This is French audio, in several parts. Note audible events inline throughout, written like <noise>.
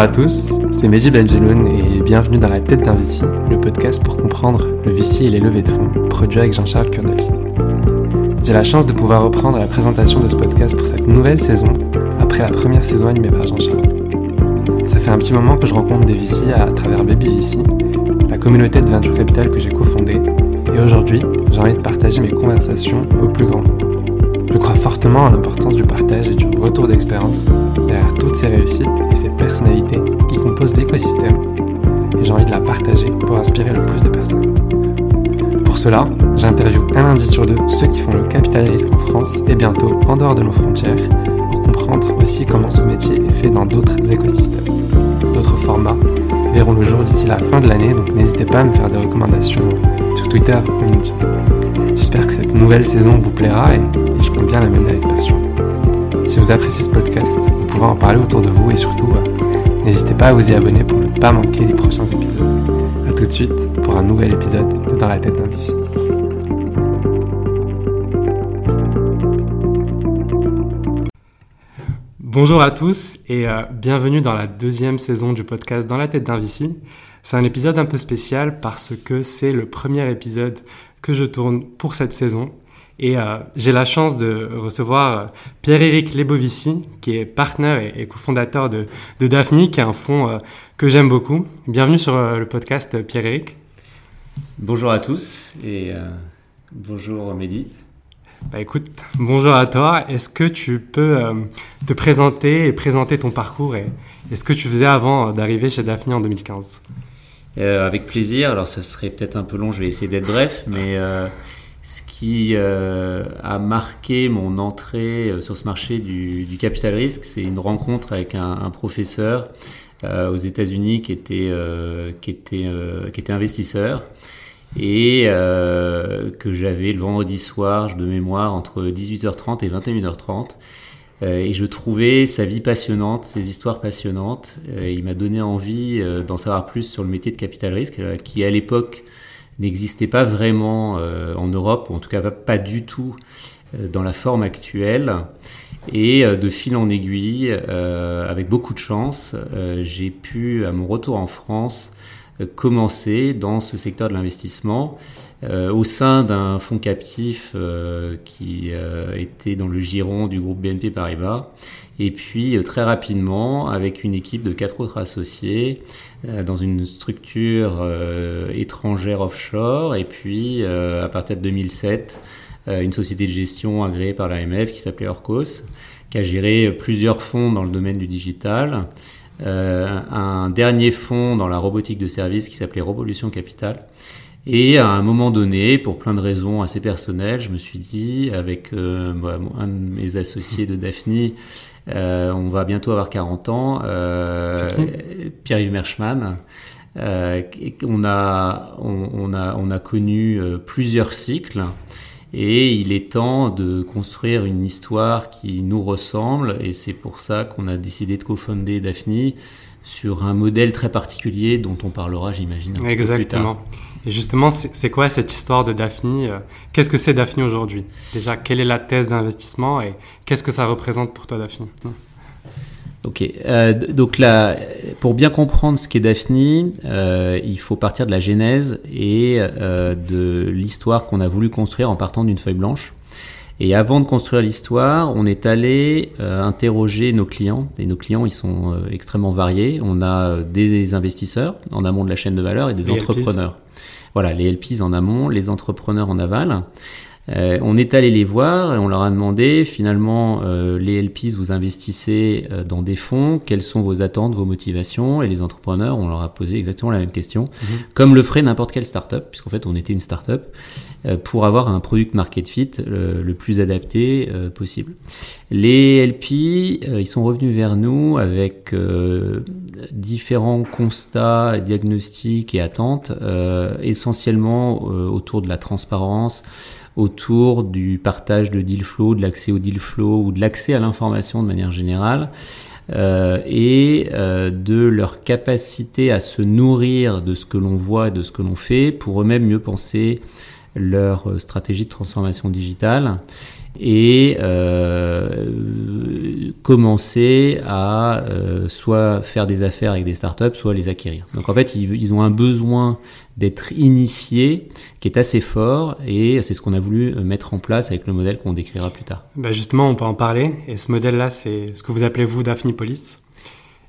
À tous, c'est Mehdi Benjeloun et bienvenue dans La tête d'un VC, le podcast pour comprendre le VC et les levées de fonds, produit avec Jean-Charles Kurdolfi. J'ai la chance de pouvoir reprendre la présentation de ce podcast pour cette nouvelle saison, après la première saison animée par Jean-Charles. Ça fait un petit moment que je rencontre des VC à travers Baby la communauté de Venture Capital que j'ai cofondée, et aujourd'hui, j'ai envie de partager mes conversations au plus grand. Je crois fortement à l'importance du partage et du retour d'expérience derrière toutes ces réussites et ces personnalités qui composent l'écosystème. Et j'ai envie de la partager pour inspirer le plus de personnes. Pour cela, j'interviewe un lundi sur deux ceux qui font le capital risque en France et bientôt en dehors de nos frontières pour comprendre aussi comment ce métier est fait dans d'autres écosystèmes. D'autres formats verront le jour d'ici la fin de l'année, donc n'hésitez pas à me faire des recommandations sur Twitter ou LinkedIn. J'espère que cette nouvelle saison vous plaira et, je compte bien la avec passion. Si vous appréciez ce podcast, vous pouvez en parler autour de vous et surtout, euh, n'hésitez pas à vous y abonner pour ne pas manquer les prochains épisodes. A tout de suite pour un nouvel épisode de Dans la tête d'un VC. Bonjour à tous et euh, bienvenue dans la deuxième saison du podcast Dans la tête d'un VC. C'est un épisode un peu spécial parce que c'est le premier épisode que je tourne pour cette saison. Et euh, j'ai la chance de recevoir euh, Pierre-Éric Lebovici, qui est partenaire et, cofondateur de, de, Daphne, qui est un fonds euh, que j'aime beaucoup. Bienvenue sur le podcast, Pierre-Éric. Bonjour à tous et bonjour Mehdi. Bah écoute, bonjour à toi. Est-ce que tu peux te présenter et présenter ton parcours et, et ce que tu faisais avant d'arriver chez Daphne en 2015 euh, avec plaisir. Alors, ça serait peut-être un peu long, je vais essayer d'être bref, mais ce qui euh, a marqué mon entrée sur ce marché du, du capital risque, c'est une rencontre avec un, un professeur aux États-Unis qui était qui était qui était investisseur et que j'avais le vendredi soir de mémoire entre 18h30 et 21h30 euh, et je trouvais sa vie passionnante, ses histoires passionnantes. Euh, il m'a donné envie euh, d'en savoir plus sur le métier de capital risque, qui à l'époque n'existait pas vraiment en Europe, ou en tout cas pas, du tout dans la forme actuelle. Et de fil en aiguille, avec beaucoup de chance, j'ai pu, à mon retour en France, commencer dans ce secteur de l'investissement euh, au sein d'un fonds captif euh, qui euh, était dans le giron du groupe BNP Paribas. Et puis très rapidement, avec une équipe de quatre autres associés, dans une structure étrangère offshore. Et puis, à partir de 2007, une société de gestion agréée par l'AMF qui s'appelait Orcos, qui a géré plusieurs fonds dans le domaine du digital. un dernier fonds dans la robotique de service qui s'appelait Revolution Capital et à un moment donné, pour plein de raisons assez personnelles, je me suis dit, avec euh, un de mes associés de Daphne, euh, on va bientôt avoir 40 ans, euh, Pierre-Yves Merschmann. Euh, on, a, on, on, a, on a connu euh, plusieurs cycles et il est temps de construire une histoire qui nous ressemble et c'est pour ça qu'on a décidé de cofonder Daphne sur un modèle très particulier dont on parlera, j'imagine. Exactement. plus tard. Et justement, c'est quoi cette histoire de Daphne euh, Qu'est-ce que c'est Daphne aujourd'hui? Déjà, quelle est la thèse d'investissement et qu'est-ce que ça représente pour toi, Daphne? Ok, euh, donc là, pour bien comprendre ce qu'est Daphne, euh, il faut partir de la genèse et euh, de l'histoire qu'on a voulu construire en partant d'une feuille blanche. Et avant de construire l'histoire, on est allé interroger nos clients. Et nos clients, ils sont extrêmement variés. On a des investisseurs en amont de la chaîne de valeur et des entrepreneurs. Voilà, les LPs en amont, les entrepreneurs en aval. Euh, on est allé les voir et on leur a demandé finalement euh, les LPs vous investissez euh, dans des fonds, quelles sont vos attentes, vos motivations? Et les entrepreneurs on leur a posé exactement la même question, mhm. comme le ferait n'importe quelle startup puisqu'en fait on était une startup pour avoir un product market fit le plus adapté possible. Les LP ils sont revenus vers nous avec différents constats, diagnostics et attentes essentiellement autour de la transparence autour du partage de deal flow, de l'accès au deal flow ou de l'accès à l'information de manière générale. Euh, et euh, de leur capacité à se nourrir de ce que l'on voit et de ce que l'on fait pour eux-mêmes mieux penser leur stratégie de transformation digitale et commencer à soit faire des affaires avec des startups, soit les acquérir. Donc en fait, ils, ont un besoin d'être initiés qui est assez fort et c'est ce qu'on a voulu mettre en place avec le modèle qu'on décrira plus tard. Bah justement, on peut en parler et ce modèle-là, c'est ce que vous appelez vous Daphnipolis.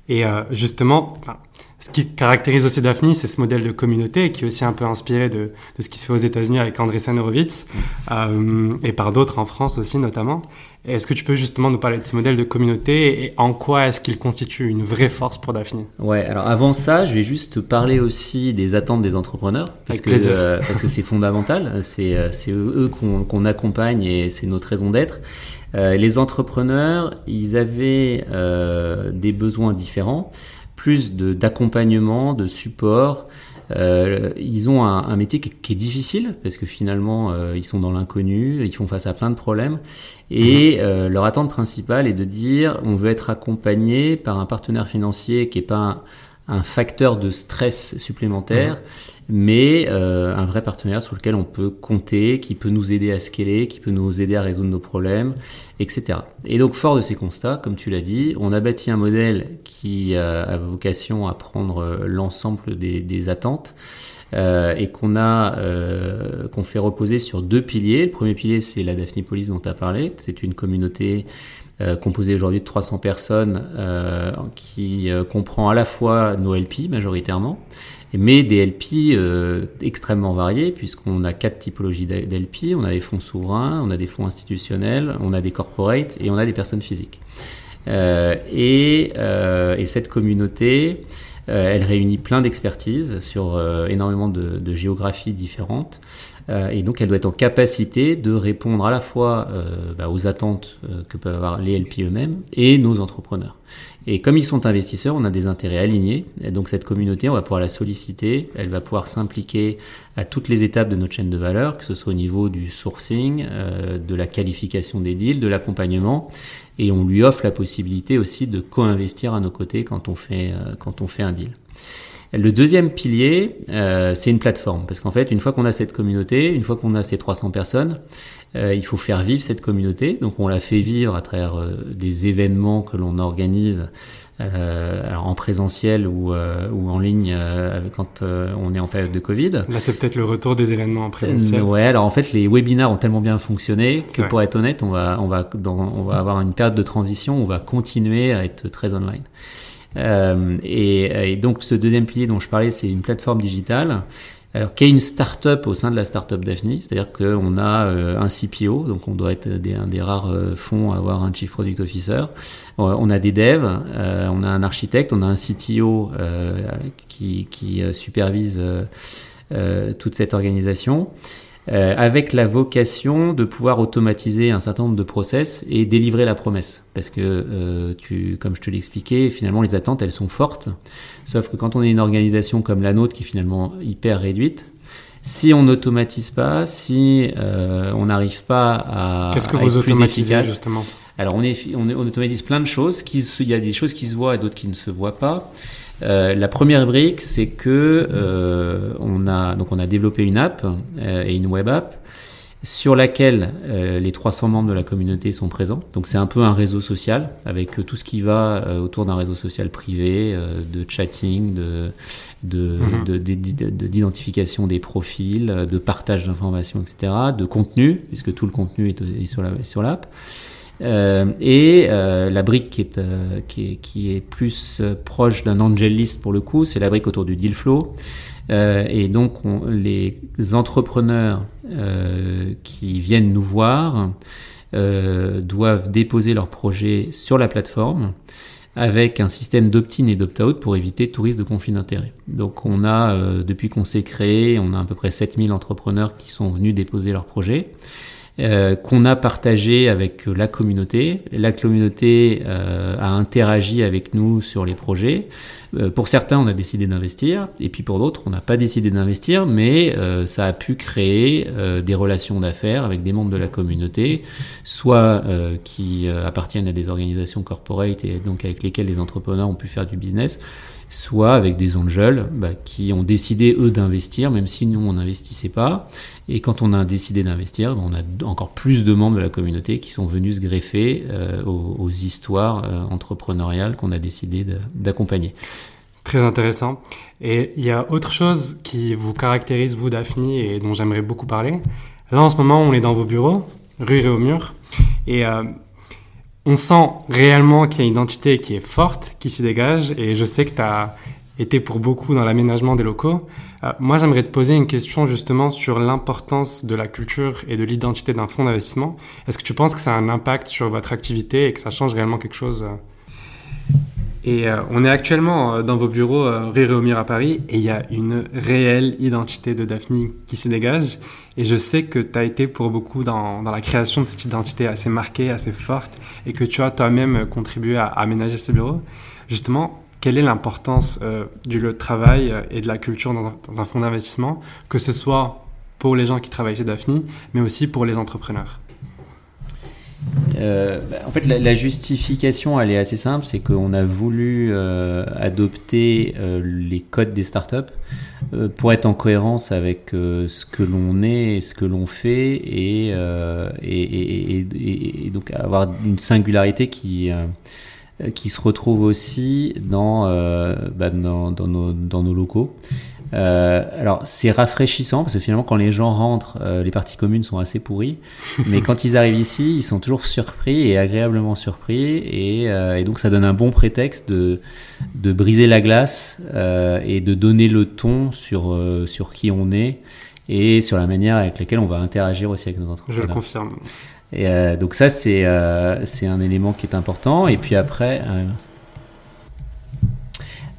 Et justement, ce qui caractérise aussi Daphne, c'est ce modèle de communauté qui est aussi un peu inspiré de, de ce qui se fait aux États-Unis avec Andreessen Horowitz euh, et par d'autres en France aussi notamment. Est-ce que tu peux justement nous parler de ce modèle de communauté et en quoi est-ce qu'il constitue une vraie force pour Daphne? Ouais, alors avant ça, je vais juste parler aussi des attentes des entrepreneurs parce que euh, parce que c'est fondamental. C'est euh, c'est eux qu'on accompagne et c'est notre raison d'être. Euh, les entrepreneurs, ils avaient des besoins différents plus d'accompagnement, de, support. Euh, ils ont un, métier qui, est difficile parce que finalement euh, ils sont dans l'inconnu, ils font face à plein de problèmes et mhm. euh, leur attente principale est de dire on veut être accompagné par un partenaire financier qui n'est pas un, facteur de stress supplémentaire, mhm mais euh, un vrai partenaire sur lequel on peut compter, qui peut nous aider à scaler, qui peut nous aider à résoudre nos problèmes, etc. Et donc, fort de ces constats, comme tu l'as dit, on a bâti un modèle qui a vocation à prendre euh, l'ensemble des, attentes. Euh, et qu'on a qu'on fait reposer sur deux piliers. Le premier pilier, c'est la Daphnipolis dont tu as parlé. C'est une communauté composée aujourd'hui de 300 personnes qui comprend à la fois nos LP majoritairement mais des LP euh, extrêmement variés, puisqu'on a quatre typologies d'LP, on a des fonds souverains, on a des fonds institutionnels, on a des corporates et on a des personnes physiques. Euh, et, euh, et, cette communauté, euh, elle réunit plein d'expertises sur euh, énormément de, géographies différentes. et donc, elle doit être en capacité de répondre à la fois bah, aux attentes que peuvent avoir les LP eux-mêmes et nos entrepreneurs. Et comme ils sont investisseurs, on a des intérêts alignés. Donc cette communauté, on va pouvoir la solliciter, elle va pouvoir s'impliquer à toutes les étapes de notre chaîne de valeur, que ce soit au niveau du sourcing, euh, de la qualification des deals, de l'accompagnement. Et on lui offre la possibilité aussi de co-investir à nos côtés quand on fait, euh, quand on fait un deal. Le deuxième pilier, euh, c'est une plateforme. Parce qu'en fait, une fois qu'on a cette communauté, une fois qu'on a ces 300 personnes, euh, il faut faire vivre cette communauté. Donc on la fait vivre à travers euh, des événements que l'on organise euh, alors en présentiel ou, euh, ou en ligne euh, quand on est en période de Covid. Là, c'est peut-être le retour des événements en présentiel. ouais, alors en fait, les webinaires ont tellement bien fonctionné que pour être honnête, on va, on, va dans, on va avoir une période de transition où on va continuer à être très online. Euh, et, et, donc ce deuxième pilier dont je parlais, c'est une plateforme digitale. Alors, qui est une start-up au sein de la start-up Daphne, c'est-à-dire qu'on a euh, un CPO, donc on doit être un des rares euh, fonds à avoir un Chief Product Officer. Euh, on a des devs, on a un architecte, on a un CTO qui, qui supervise toute cette organisation. Euh, avec la vocation de pouvoir automatiser un certain nombre de process et délivrer la promesse. Parce que, euh, tu, comme je te l'expliquais, finalement, les attentes, elles sont fortes. Sauf que quand on est une organisation comme la nôtre, qui est finalement hyper réduite, si on n'automatise pas, si euh, on n'arrive pas à, Qu'est-ce que vous automatisez justement? Alors on, est, on, on, automatise plein de choses. Qui, il y a des choses qui se voient et d'autres qui ne se voient pas. Euh, la première brique, c'est que euh, on a donc on a développé une app euh, et une web app sur laquelle les 300 membres de la communauté sont présents. Donc c'est un peu un réseau social avec tout ce qui va autour d'un réseau social privé, de chatting, de, mhm. d'identification des profils, de partage d'informations, etc., de contenu puisque tout le contenu est, est sur l'app. Euh, et euh, la brique qui est, euh, qui est, qui est plus proche d'un angel list pour le coup, c'est la brique autour du deal flow. et donc les entrepreneurs qui viennent nous voir doivent déposer leur projet sur la plateforme avec un système d'opt-in et d'opt-out pour éviter tout risque de conflit d'intérêt. Donc on a, depuis qu'on s'est créé, on a à peu près 7000 entrepreneurs qui sont venus déposer leur projet. Euh, qu'on a partagé avec la communauté. La communauté euh, a interagi avec nous sur les projets. Euh, pour certains, on a décidé d'investir, et puis pour d'autres, on n'a pas décidé d'investir, mais euh, ça a pu créer des relations d'affaires avec des membres de la communauté, soit qui appartiennent à des organisations corporate et donc avec lesquelles les entrepreneurs ont pu faire du business, soit avec des angels bah, qui ont décidé eux d'investir, même si nous on n'investissait pas. Et quand on a décidé d'investir, on a encore plus de membres de la communauté qui sont venus se greffer euh, aux, histoires euh, entrepreneuriales qu'on a décidé d'accompagner. Très intéressant. Et il y a autre chose qui vous caractérise, vous, Daphne, et dont j'aimerais beaucoup parler. Là, en ce moment, on est dans vos bureaux, rue Réaumur, et euh, on sent réellement qu'il y a une identité qui est forte, qui s'y dégage, et je sais que tu as été pour beaucoup dans l'aménagement des locaux. Euh, moi, j'aimerais te poser une question justement sur l'importance de la culture et de l'identité d'un fonds d'investissement. Est-ce que tu penses que ça a un impact sur votre activité et que ça change réellement quelque chose euh et euh, on est actuellement euh, dans vos bureaux euh, rue Réaumur à Paris et il y a une réelle identité de Daphne qui se dégage. Et je sais que tu as été pour beaucoup dans, dans, la création de cette identité assez marquée, assez forte et que tu as toi-même contribué à, aménager ce bureau. Justement, quelle est l'importance du lieu de travail et de la culture dans un, dans un fonds d'investissement, que ce soit pour les gens qui travaillent chez Daphne, mais aussi pour les entrepreneurs? Euh, en fait, la, justification, elle est assez simple, c'est qu'on a voulu euh, adopter euh, les codes des startups pour être en cohérence avec ce que l'on est et ce que l'on fait, et, donc avoir une singularité qui qui se retrouve aussi dans, bah, dans, nos, locaux. Euh, alors c'est rafraîchissant parce que finalement quand les gens rentrent, euh, les parties communes sont assez pourries, <laughs> mais quand ils arrivent ici, ils sont toujours surpris et agréablement surpris, et, euh, et donc ça donne un bon prétexte de, de briser la glace et de donner le ton sur, sur qui on est et sur la manière avec laquelle on va interagir aussi avec nos entrepreneurs. Je le confirme. Et donc ça c'est c'est un élément qui est important. Et puis après.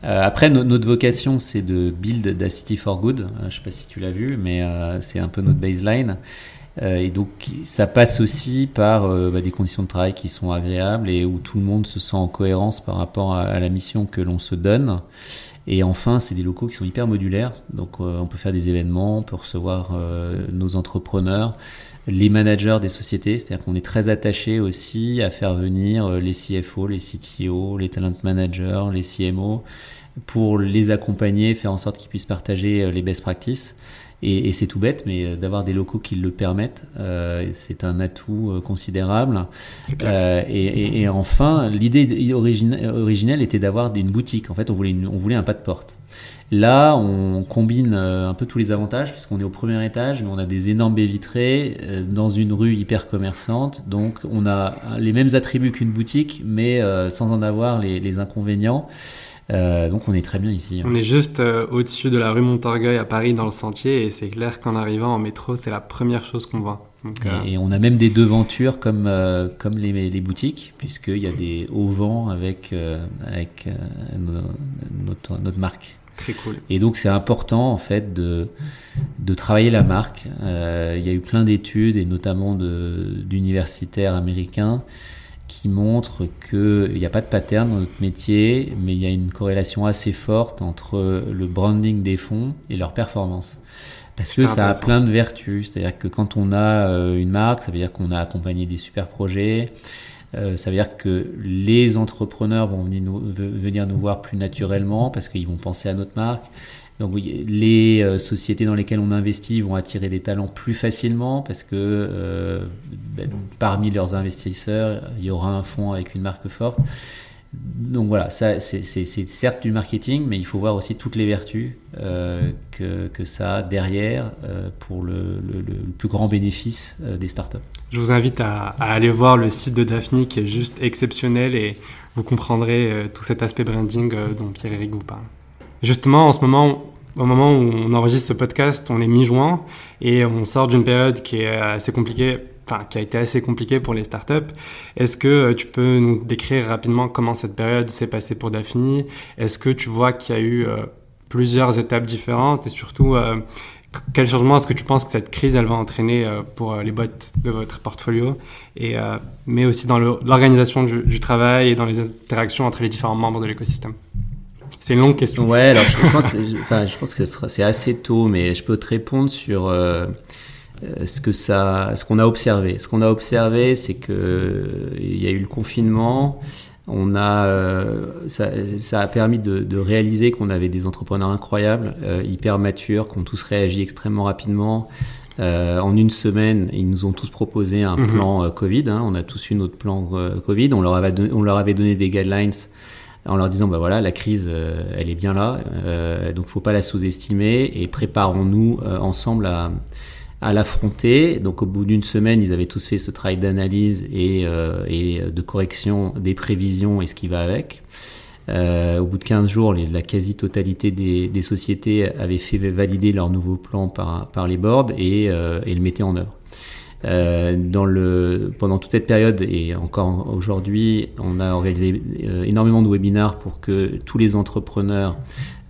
Euh, après, notre vocation, c'est de build the city for good. Euh, je ne sais pas si tu l'as vu, mais euh, c'est un peu notre baseline. et donc, ça passe aussi par bah, des conditions de travail qui sont agréables et où tout le monde se sent en cohérence par rapport à, la mission que l'on se donne. Et enfin, c'est des locaux qui sont hyper modulaires. Donc, on peut faire des événements, on peut recevoir nos entrepreneurs, les managers des sociétés. C'est-à-dire qu'on est très attaché aussi à faire venir les CFO, les CTO, les talent managers, les CMO pour les accompagner, faire en sorte qu'ils puissent partager euh, les best practices. Et, c'est tout bête, mais euh, d'avoir des locaux qui le permettent, euh, c'est un atout considérable. et, enfin, l'idée originelle était d'avoir une boutique. En fait, on voulait, on voulait un pas de porte. Là, on combine un peu tous les avantages, puisqu'on est au premier étage, mais on a des énormes baies vitrées dans une rue hyper commerçante. Donc, on a les mêmes attributs qu'une boutique, mais sans en avoir les, les inconvénients. Euh, donc on est très bien ici. On est juste euh, au-dessus de la rue Montorgueil à Paris dans le sentier et c'est clair qu'en arrivant en métro c'est la première chose qu'on voit. et, euh, on a même des devantures comme, comme les, les boutiques puisqu'il y a des hauts vents avec, avec notre, notre, marque. Très cool. Et donc c'est important en fait de, de travailler la marque. il y a eu plein d'études et notamment d'universitaires américains qui montre qu'il n'y a pas de pattern dans notre métier, mais il y a une corrélation assez forte entre le branding des fonds et leur performance. Parce que ça a plein de vertus. C'est-à-dire que quand on a euh, une marque, ça veut dire qu'on a accompagné des super projets. Euh, ça veut dire que les entrepreneurs vont venir nous, voir plus naturellement parce qu'ils vont penser à notre marque. Donc les euh, sociétés dans lesquelles on investit vont attirer des talents plus facilement parce que euh, ben, parmi leurs investisseurs, il y aura un fonds avec une marque forte. Donc voilà, c'est certes du marketing, mais il faut voir aussi toutes les vertus que, ça a derrière pour le, plus grand bénéfice des startups. Je vous invite à, aller voir le site de Daphne qui est juste exceptionnel et vous comprendrez tout cet aspect branding dont Pierre-Éric vous parle. Justement, en ce moment, au moment où on enregistre ce podcast, on est mi-juin et on sort d'une période qui est assez compliquée, enfin qui a été assez compliquée pour les startups. Est-ce que euh, tu peux nous décrire rapidement comment cette période s'est passée pour Daphne? Est-ce que tu vois qu'il y a eu euh, plusieurs étapes différentes et surtout euh, quel changement est-ce que tu penses que cette crise elle va entraîner pour les boîtes de votre portfolio et mais aussi dans l'organisation du, travail et dans les interactions entre les différents membres de l'écosystème? C'est une longue question. Ouais, alors je, pense, que c'est assez tôt, mais je peux te répondre sur euh, euh, ce que ça, qu'on a observé. Ce qu'on a observé, c'est que il y a eu le confinement. On a, ça, ça, a permis de, de réaliser qu'on avait des entrepreneurs incroyables, hyper matures, qui ont tous réagi extrêmement rapidement. Euh, en une semaine, ils nous ont tous proposé un mhm. plan euh, Covid. Hein. on a tous eu notre plan euh, Covid. On leur, avait donné, on leur avait donné des guidelines en leur disant bah voilà la crise elle est bien là donc faut pas la sous-estimer et préparons-nous ensemble à, à l'affronter donc au bout d'une semaine ils avaient tous fait ce travail d'analyse et, et de correction des prévisions et ce qui va avec euh, au bout de 15 jours, la quasi-totalité des, sociétés avaient fait valider leur nouveau plan par, par les boards et, euh, le mettaient en œuvre. Euh, pendant toute cette période et encore aujourd'hui, on a organisé énormément de webinars pour que tous les entrepreneurs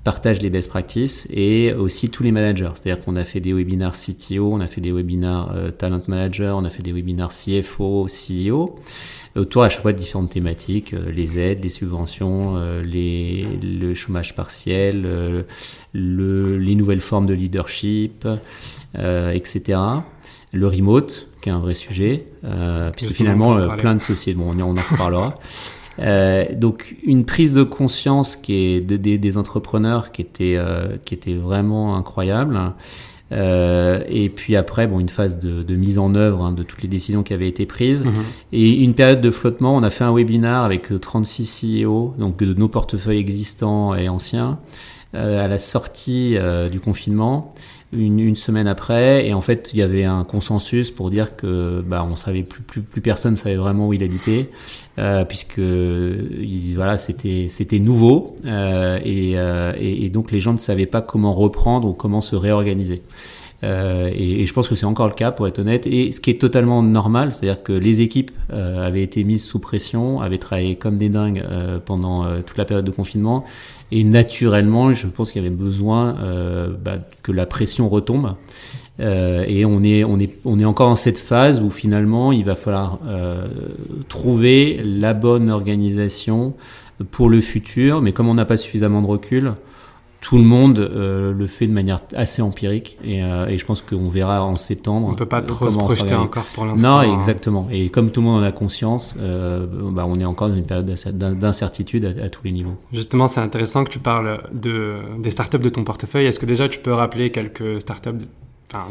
partagent les best practices et aussi tous les managers. C'est-à-dire qu'on a fait des webinars CTO, on a fait des webinars talent manager, on a fait des webinars CFO, CEO autour à chaque fois de différentes thématiques, euh, les aides, les subventions, euh, les, le chômage partiel, euh, le, les nouvelles formes de leadership, etc. Le remote, qui est un vrai sujet, puisque finalement, plein de sociétés, bon, on en reparlera. <laughs> Euh, donc une prise de conscience qui est de, des entrepreneurs qui était, qui était vraiment incroyable. Euh, et puis après, bon, une phase de, de mise en œuvre hein, de toutes les décisions qui avaient été prises. Mhm. Et une période de flottement. On a fait un webinar avec 36 euh, CEO, donc de nos portefeuilles existants et anciens, euh, à la sortie euh, du confinement. Une, semaine après, et en fait, il y avait un consensus pour dire que bah, on savait plus, plus, plus personne savait vraiment où il habitait, euh, puisque il, voilà, c'était c'était nouveau, euh, et, et, donc les gens ne savaient pas comment reprendre ou comment se réorganiser. Euh, et, je pense que c'est encore le cas, pour être honnête. Et ce qui est totalement normal, c'est-à-dire que les équipes euh, avaient été mises sous pression, avaient travaillé comme des dingues euh, pendant toute la période de confinement. Et naturellement, je pense qu'il y avait besoin bah, que la pression retombe. et on est, on, est, on est encore dans cette phase où finalement, il va falloir trouver la bonne organisation pour le futur. Mais comme on n'a pas suffisamment de recul, tout le monde euh, le fait de manière assez empirique et, euh, et je pense qu'on verra en septembre. On peut pas trop se projeter encore pour l'instant. Non, hein. exactement. Et comme tout le monde en a conscience, euh, bah, on est encore dans une période d'incertitude à, à, tous les niveaux. Justement, c'est intéressant que tu parles de, des startups de ton portefeuille. Est-ce que déjà tu peux rappeler quelques startups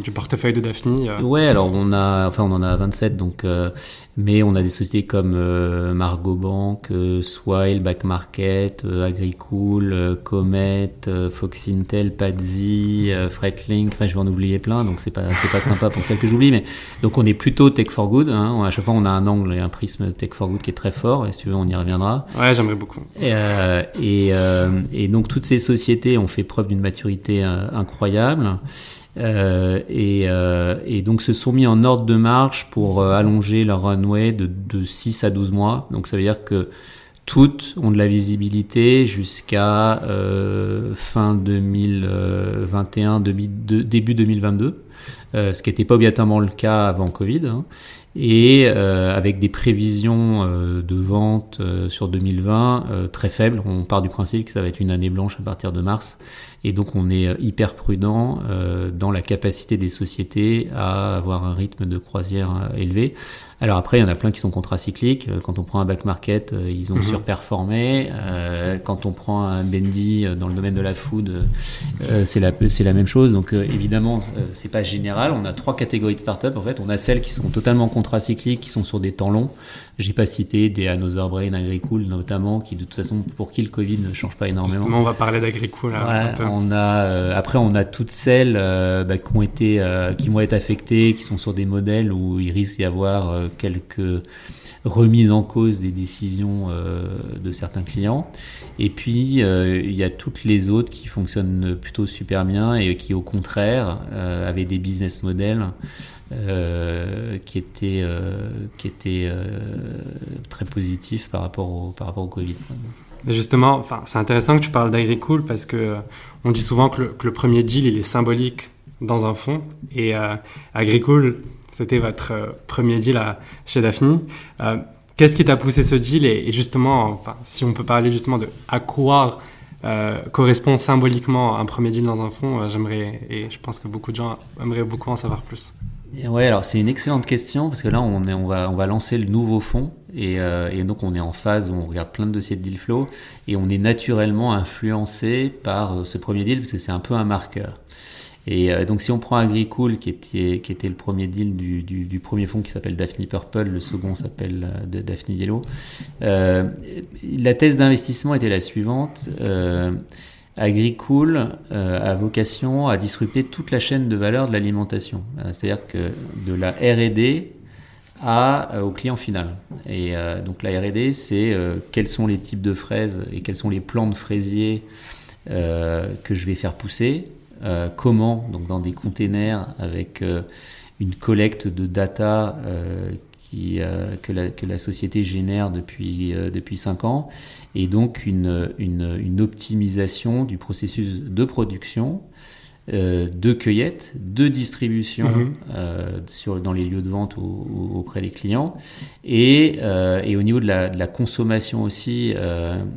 du portefeuille de Daphne euh. Ouais, alors on a, enfin on en a 27, donc, euh, mais on a des sociétés comme euh, Margot Bank, Swile, Back Market, Agricool, Comet, Fox Intel, Padzi, Fretlink, enfin je vais en oublier plein, donc c'est pas, c'est pas sympa pour celles que j'oublie, mais donc on est plutôt Tech for Good, hein, à chaque fois on a un angle et un prisme Tech for Good qui est très fort, et si tu veux on y reviendra. Ouais, j'aimerais beaucoup. Et, et, et, donc toutes ces sociétés ont fait preuve d'une maturité incroyable. Euh, et, euh, et, donc se sont mis en ordre de marche pour euh, allonger leur runway de, de 6 à 12 mois. Donc ça veut dire que toutes ont de la visibilité jusqu'à fin 2021, début, début 2022, euh, ce qui n'était pas obligatoirement le cas avant Covid. Hein et avec des prévisions de vente sur 2020 euh, très faibles. On part du principe que ça va être une année blanche à partir de mars, et donc on est hyper prudent dans la capacité des sociétés à avoir un rythme de croisière élevé. Alors après, il y en a plein qui sont contracycliques. Quand on prend un back market, ils ont mhm. surperformé. quand on prend un Bendy dans le domaine de la food, c'est la, même chose. Donc évidemment, c'est pas général. On a trois catégories de startups. En fait, on a celles qui sont totalement contracycliques qui sont sur des temps longs. J'ai pas cité des Another Brain, Agricool notamment, qui de toute façon pour qui le Covid ne change pas énormément. Justement, on va parler d'Agricool. on a euh, après on a toutes celles euh, bah, qui ont été euh, qui vont être affectées, qui sont sur des modèles où il risque d'y avoir quelques remises en cause des décisions de certains clients. Et puis il y a toutes les autres qui fonctionnent plutôt super bien et qui au contraire avaient des business models euh, qui était, euh, qui était euh, très positif par rapport au, par rapport au Covid. Justement, enfin, c'est intéressant que tu parles d'Agricool parce que on dit souvent que le, que le, premier deal il est symbolique dans un fonds et Agricool c'était votre premier deal à, chez Daphne. Qu'est-ce qui t'a poussé ce deal et, justement, si on peut parler justement de à quoi correspond symboliquement un premier deal dans un fonds, j'aimerais, et je pense que beaucoup de gens aimeraient beaucoup en savoir plus. Ouais, alors c'est une excellente question parce que là on, est, on, va, on va lancer le nouveau fonds et, et, donc on est en phase où on regarde plein de dossiers de deal flow et on est naturellement influencé par ce premier deal parce que c'est un peu un marqueur. Et euh, donc si on prend Agricool, qui était, le premier deal du, premier fonds qui s'appelle Daphne Purple, le second s'appelle euh, Daphne Yellow, euh, la thèse d'investissement était la suivante. Agricool a vocation à disrupter toute la chaîne de valeur de l'alimentation. C'est-à-dire que de la R&D à, au client final. Et donc la R&D, c'est quels sont les types de fraises et quels sont les plants de fraisiers que je vais faire pousser, euh, comment, donc dans des containers avec euh, une collecte de data euh, qui, que, la, que, la, société génère depuis, depuis 5 ans, et donc une, une, une optimisation du processus de production euh, de cueillette, de distribution mhm. euh, sur, dans les lieux de vente ou, auprès des clients, et, euh, et, au niveau de la, de la consommation aussi,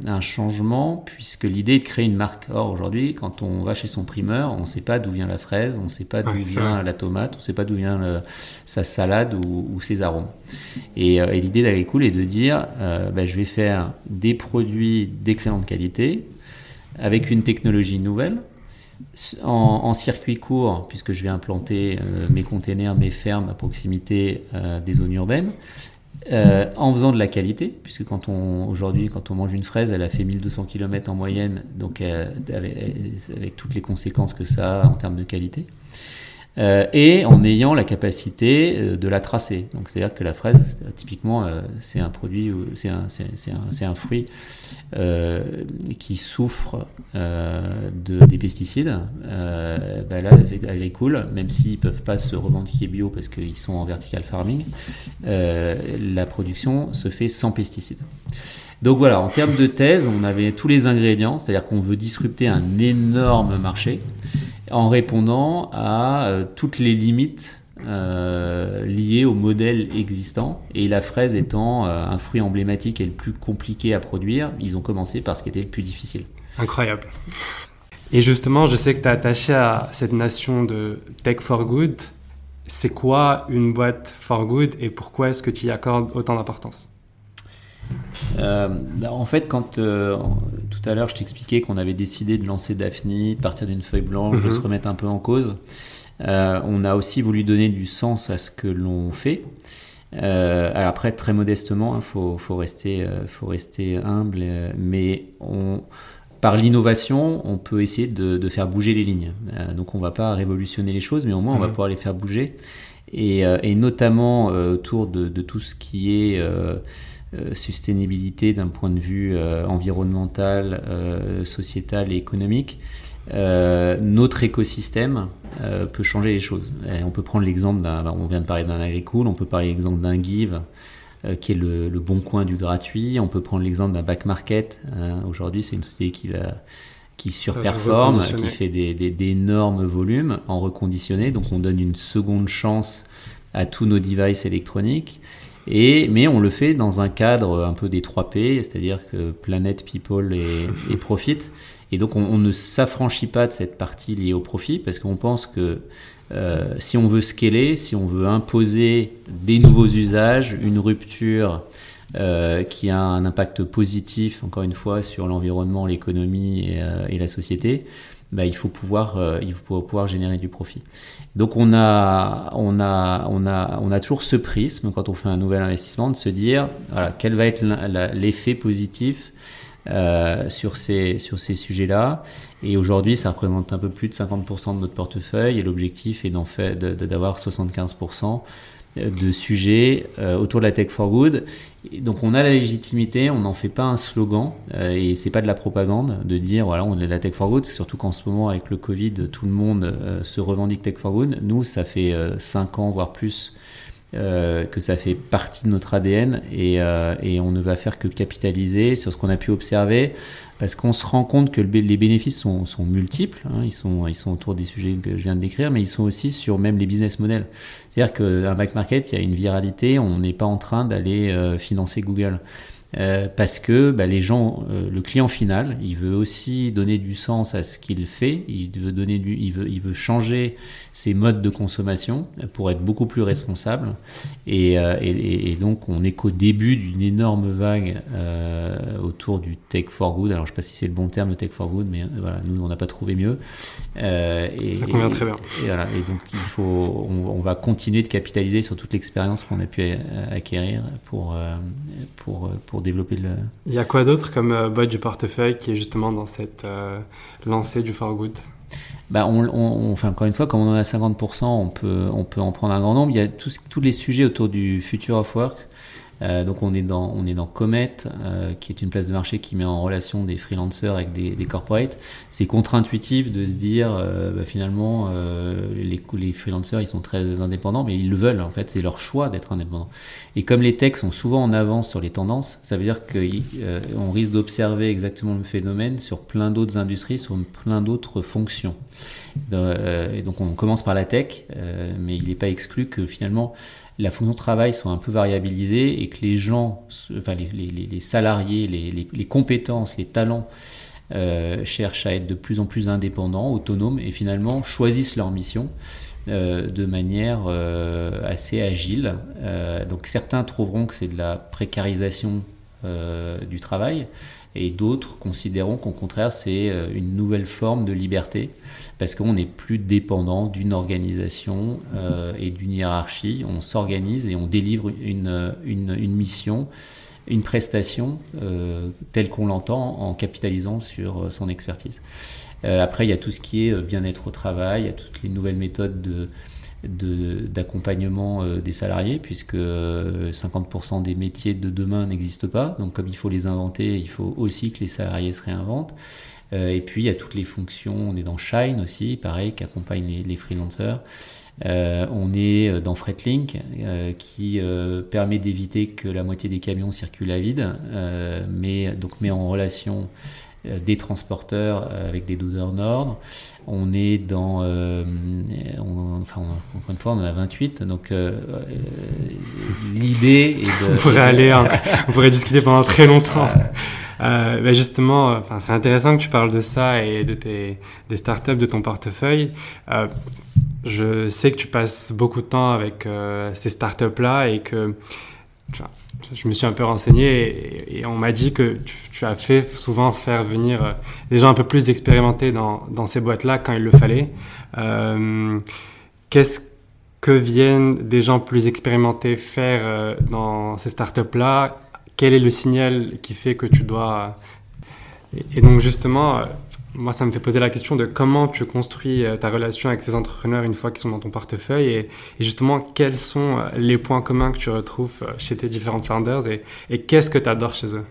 un changement, puisque l'idée est de créer une marque. Or, aujourd'hui, quand on va chez son primeur, on ne sait pas d'où vient la fraise, on ne sait pas d'où vient la tomate, on ne sait pas d'où vient le, sa salade ou, ou, ses arômes. Et, et l'idée d'Agricool est de dire, bah, je vais faire des produits d'excellente qualité, avec une technologie nouvelle, en, circuit court, puisque je vais implanter euh, mes containers, mes fermes à proximité euh, des zones urbaines, euh, en faisant de la qualité, puisque quand on aujourd'hui, quand on mange une fraise, elle a fait 1200 km en moyenne, donc avec, toutes les conséquences que ça a en termes de qualité. Euh, et en ayant la capacité euh, de la tracer. Donc c'est-à-dire que la fraise, typiquement, euh, c'est un produit, c'est un, fruit qui souffre de, des pesticides. Bah là, Agricole, même s'ils ne peuvent pas se revendiquer bio parce qu'ils sont en vertical farming, la production se fait sans pesticides. Donc voilà, en termes de thèse, on avait tous les ingrédients, c'est-à-dire qu'on veut disrupter un énorme marché en répondant à euh, toutes les limites euh, liées au modèle existant. Et la fraise étant euh, un fruit emblématique et le plus compliqué à produire, ils ont commencé par ce qui était le plus difficile. Incroyable. Et justement, je sais que tu es attaché à cette nation de Tech for Good. C'est quoi une boîte for good et pourquoi est-ce que tu y accordes autant d'importance? Euh, en fait, quand euh, tout à l'heure je t'expliquais qu'on avait décidé de lancer Daphne, de partir d'une feuille blanche, de mhm. se remettre un peu en cause, euh, on a aussi voulu donner du sens à ce que l'on fait. alors après, très modestement, il hein, faut, faut, rester, faut rester humble, mais on, par l'innovation, on peut essayer de, de, faire bouger les lignes. donc on ne va pas révolutionner les choses, mais au moins on va mhm. pouvoir les faire bouger. Et, et notamment autour de, de, tout ce qui est sustainabilité d'un point de vue euh, environnemental, euh, sociétal et économique, notre écosystème peut changer les choses. on peut prendre l'exemple d'un, bah, on vient de parler d'un agricole, on peut parler l'exemple d'un give qui est le, bon coin du gratuit. On peut prendre l'exemple d'un back market. Aujourd'hui, c'est une société qui va qui surperforme, qui fait d'énormes des, volumes en reconditionné. Donc, on donne une seconde chance à tous nos devices électroniques. Et, mais on le fait dans un cadre un peu des 3 P, c'est-à-dire que planète, people <laughs> et, profit. Et donc on, ne s'affranchit pas de cette partie liée au profit parce qu'on pense que euh, si on veut scaler, si on veut imposer des nouveaux usages, une rupture euh, qui a un impact positif, encore une fois, sur l'environnement, l'économie et, euh, la société, bah, il, faut pouvoir, euh, il faut pouvoir générer du profit. Donc on a, on, a, on, a, on a toujours ce prisme quand on fait un nouvel investissement de se dire voilà, quel va être l'effet positif sur ces, sur ces sujets-là. Et aujourd'hui, ça représente un peu plus de 50% de notre portefeuille et l'objectif est d'en fait d'avoir 75% de sujets euh, autour de la tech for good. donc on a la légitimité, on n'en fait pas un slogan euh, et c'est pas de la propagande de dire voilà on est la tech for good. Surtout qu'en ce moment avec le Covid, tout le monde euh, se revendique tech for good. Nous, ça fait 5 ans voire plus que ça fait partie de notre ADN et, et, on ne va faire que capitaliser sur ce qu'on a pu observer parce qu'on se rend compte que les bénéfices sont, multiples, hein. ils, sont, ils sont autour des sujets que je viens de décrire, mais ils sont aussi sur même les business models. C'est-à-dire qu'un back market, il y a une viralité, on n'est pas en train d'aller euh, financer Google. Euh, parce que bah, les gens, euh, le client final, il veut aussi donner du sens à ce qu'il fait, il veut donner du, il veut, il veut changer ses modes de consommation pour être beaucoup plus responsable. Et, euh, et, et donc on est qu'au début d'une énorme vague autour du tech for good. Alors je sais pas si c'est le bon terme, le tech for good, mais voilà, nous on n'a pas trouvé mieux. et, Ça convient très bien. Et, voilà, et donc il faut, on, on, va continuer de capitaliser sur toute l'expérience qu'on a pu acquérir pour, pour, pour développer le. Il y a quoi d'autre comme euh, boîte du portefeuille qui est justement dans cette euh, lancée du For Good? Bah on, on, enfin, encore une fois, comme on en a 50%, on peut, on peut en prendre un grand nombre. Il y a tous, tous les sujets autour du Future of Work donc on est dans, on est dans Comet, euh, qui est une place de marché qui met en relation des freelancers avec des, des corporates. C'est contre-intuitif de se dire euh, bah, finalement les, les freelancers ils sont très indépendants, mais ils le veulent en fait, c'est leur choix d'être indépendants. Et comme les techs sont souvent en avance sur les tendances, ça veut dire qu'on risque d'observer exactement le phénomène sur plein d'autres industries, sur plein d'autres fonctions. et donc on commence par la tech, mais il n'est pas exclu que finalement la fonction de travail soit un peu variabilisée et que les gens, enfin les, salariés, les, compétences, les talents euh, cherchent à être de plus en plus indépendants, autonomes et finalement choisissent leur mission euh, de manière euh, assez agile. donc certains trouveront que c'est de la précarisation du travail et d'autres considéreront qu'au contraire c'est une nouvelle forme de liberté parce qu'on n'est plus dépendant d'une organisation euh, et d'une hiérarchie. On s'organise et on délivre une, une, mission, une prestation euh, telle qu'on l'entend en capitalisant sur son expertise. Euh, après, il y a tout ce qui est bien-être au travail, il y a toutes les nouvelles méthodes de d'accompagnement des salariés, puisque 50% des métiers de demain n'existent pas. Donc comme il faut les inventer, il faut aussi que les salariés se réinventent. Euh, et puis il y a toutes les fonctions, on est dans Shine aussi, pareil, qui accompagne les, freelancers. Euh, on est euh, dans Fretlink euh, qui euh, permet d'éviter que la moitié des camions circulent à vide, mais donc met en relation des transporteurs avec des donneurs d'ordre. On est dans, on, enfin, encore une fois, on en a 28, donc l'idée est de. on pourrait aller, on pourrait discuter pendant très longtemps. Euh, ben justement, enfin, c'est intéressant que tu parles de ça et de tes des startups, de ton portefeuille. Euh, je sais que tu passes beaucoup de temps avec euh, ces startups-là et que tu vois, je me suis un peu renseigné et, on m'a dit que tu, as fait souvent faire venir euh, des gens un peu plus expérimentés dans, ces boîtes-là quand il le fallait. Euh, Qu'est-ce que viennent des gens plus expérimentés faire euh, dans ces startups-là? Quel est le signal qui fait que tu dois... Et, donc justement, moi, ça me fait poser la question de comment tu construis euh, ta relation avec ces entrepreneurs une fois qu'ils sont dans ton portefeuille et, justement, quels sont euh, les points communs que tu retrouves chez tes différents founders et, qu'est-ce que tu adores chez eux?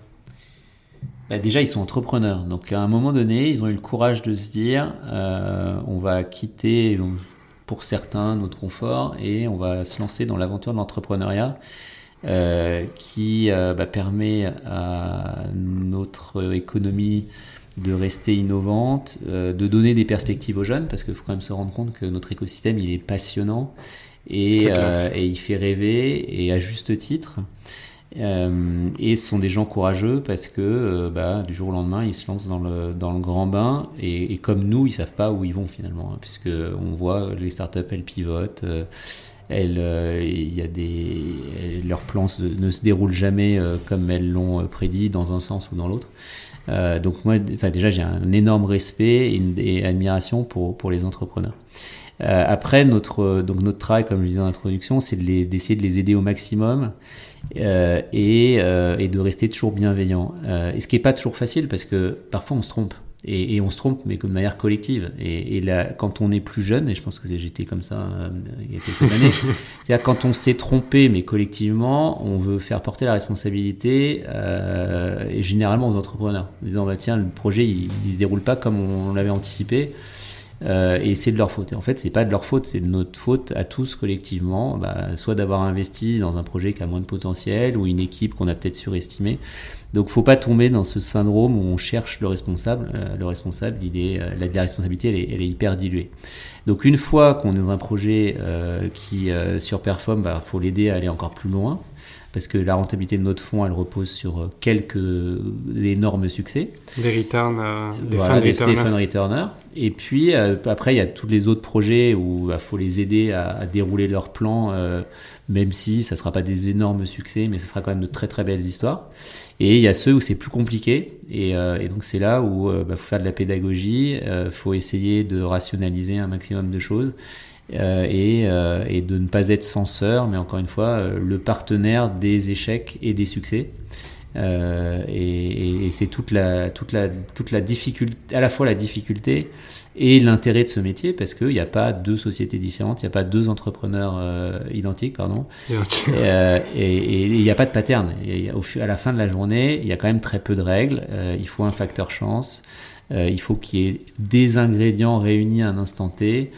Bah déjà, ils sont entrepreneurs. Donc, à un moment donné, ils ont eu le courage de se dire euh, on va quitter, pour certains, notre confort et on va se lancer dans l'aventure de l'entrepreneuriat. Euh, qui euh, bah, permet à notre économie de rester innovante, euh, de donner des perspectives aux jeunes, parce qu'il faut quand même se rendre compte que notre écosystème, il est passionnant et, et il fait rêver, et à juste titre. et ce sont des gens courageux parce que bah, du jour au lendemain, ils se lancent dans le, dans le grand bain et, et comme nous, ils savent pas où ils vont finalement, hein, puisque on voit les startups, elles pivotent elles, euh, il y a des, leurs plans ne se déroulent jamais euh, comme elles l'ont euh, prédit dans un sens ou dans l'autre. Donc moi, déjà, j'ai un énorme respect et, admiration pour, les entrepreneurs. après, notre, donc notre travail, comme je disais en introduction, c'est d'essayer de, les aider au maximum et, et, de rester toujours bienveillant. et ce qui n'est pas toujours facile parce que parfois on se trompe. Et, on se trompe, mais de manière collective. Et, là, quand on est plus jeune, et je pense que j'étais comme ça euh, il y a quelques années, <laughs> c'est-à-dire quand on s'est trompé, mais collectivement, on veut faire porter la responsabilité, euh, et généralement aux entrepreneurs, en disant bah, tiens, le projet il, ne se déroule pas comme on, l'avait anticipé. Euh, et c'est de leur faute. Et en fait, c'est pas de leur faute, c'est de notre faute à tous collectivement, bah, soit d'avoir investi dans un projet qui a moins de potentiel ou une équipe qu'on a peut-être surestimée. Donc, faut pas tomber dans ce syndrome où on cherche le responsable. Euh, le responsable, il est, euh, la, responsabilité, elle est, elle est, hyper diluée. Donc, une fois qu'on est dans un projet euh, qui surperforme, il bah, faut l'aider à aller encore plus loin parce que la rentabilité de notre fonds, elle repose sur quelques énormes succès. Des returns, des, fund returners. Et puis après, il y a tous les autres projets où il bah, faut les aider à, dérouler leur plan, même si ça ne sera pas des énormes succès, mais ce sera quand même de très très belles histoires. Et il y a ceux où c'est plus compliqué. Et, euh, donc c'est là où il euh, bah, faut faire de la pédagogie, il euh, faut essayer de rationaliser un maximum de choses. Et, et, de ne pas être censeur, mais encore une fois, le partenaire des échecs et des succès. Et, et c'est toute la, toute, la, toute la difficulté, à la fois la difficulté et l'intérêt de ce métier parce qu'il n'y a pas deux sociétés différentes, il n'y a pas deux entrepreneurs euh, identiques, pardon, euh, et il n'y a pas de pattern. Et au, à la fin de la journée, il y a quand même très peu de règles. Euh, il faut un facteur chance. il faut qu'il y ait des ingrédients réunis à un instant T